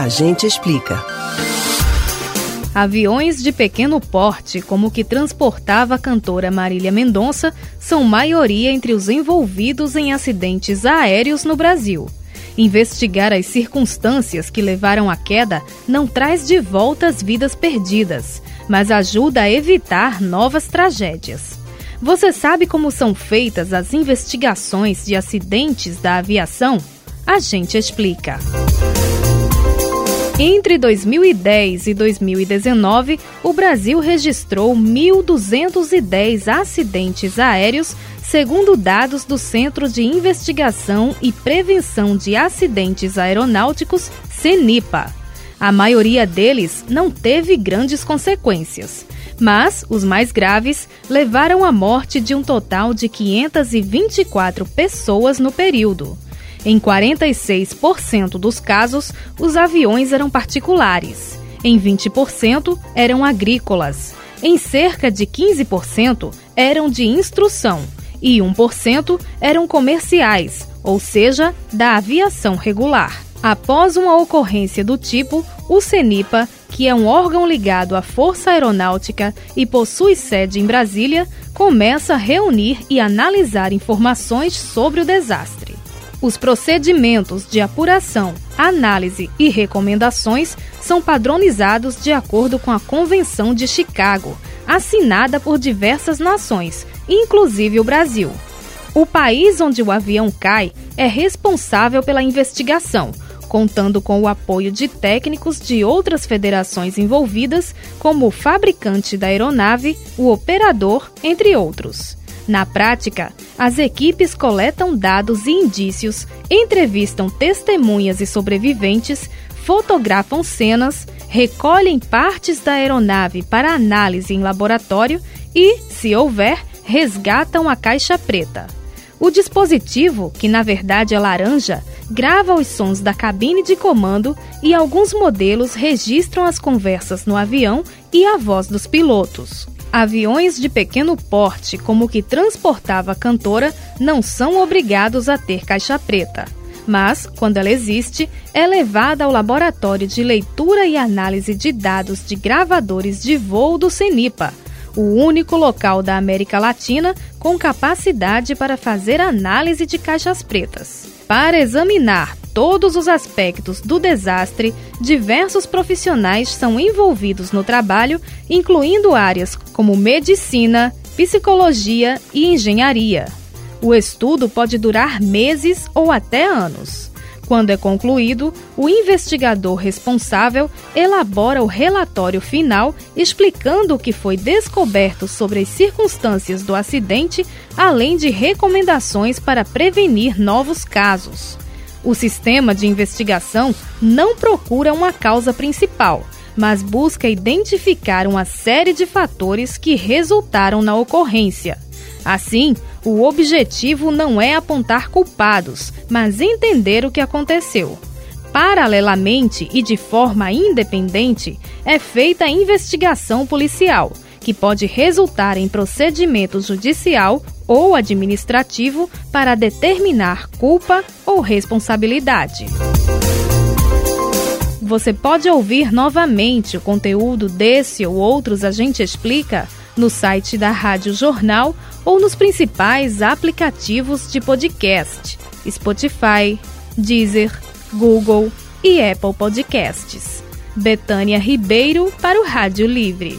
A gente explica. Aviões de pequeno porte, como o que transportava a cantora Marília Mendonça, são maioria entre os envolvidos em acidentes aéreos no Brasil. Investigar as circunstâncias que levaram à queda não traz de volta as vidas perdidas, mas ajuda a evitar novas tragédias. Você sabe como são feitas as investigações de acidentes da aviação? A gente explica. Entre 2010 e 2019, o Brasil registrou 1.210 acidentes aéreos, segundo dados do Centro de Investigação e Prevenção de Acidentes Aeronáuticos, CENIPA. A maioria deles não teve grandes consequências, mas os mais graves levaram à morte de um total de 524 pessoas no período. Em 46% dos casos, os aviões eram particulares. Em 20% eram agrícolas. Em cerca de 15% eram de instrução e 1% eram comerciais, ou seja, da aviação regular. Após uma ocorrência do tipo, o CENIPA, que é um órgão ligado à Força Aeronáutica e possui sede em Brasília, começa a reunir e analisar informações sobre o desastre. Os procedimentos de apuração, análise e recomendações são padronizados de acordo com a Convenção de Chicago, assinada por diversas nações, inclusive o Brasil. O país onde o avião cai é responsável pela investigação, contando com o apoio de técnicos de outras federações envolvidas, como o fabricante da aeronave, o operador, entre outros. Na prática, as equipes coletam dados e indícios, entrevistam testemunhas e sobreviventes, fotografam cenas, recolhem partes da aeronave para análise em laboratório e, se houver, resgatam a caixa preta. O dispositivo, que na verdade é laranja, grava os sons da cabine de comando e alguns modelos registram as conversas no avião e a voz dos pilotos. Aviões de pequeno porte, como o que transportava a cantora, não são obrigados a ter caixa preta. Mas, quando ela existe, é levada ao laboratório de leitura e análise de dados de gravadores de voo do CENIPA, o único local da América Latina com capacidade para fazer análise de caixas pretas. Para examinar todos os aspectos do desastre, diversos profissionais são envolvidos no trabalho, incluindo áreas como medicina, psicologia e engenharia. O estudo pode durar meses ou até anos. Quando é concluído, o investigador responsável elabora o relatório final explicando o que foi descoberto sobre as circunstâncias do acidente, além de recomendações para prevenir novos casos. O sistema de investigação não procura uma causa principal, mas busca identificar uma série de fatores que resultaram na ocorrência. Assim, o objetivo não é apontar culpados, mas entender o que aconteceu. Paralelamente e de forma independente, é feita a investigação policial, que pode resultar em procedimento judicial ou administrativo para determinar culpa ou responsabilidade. Você pode ouvir novamente o conteúdo desse ou outros A Gente Explica no site da Rádio Jornal ou nos principais aplicativos de podcast: Spotify, Deezer, Google e Apple Podcasts. Betânia Ribeiro para o Rádio Livre.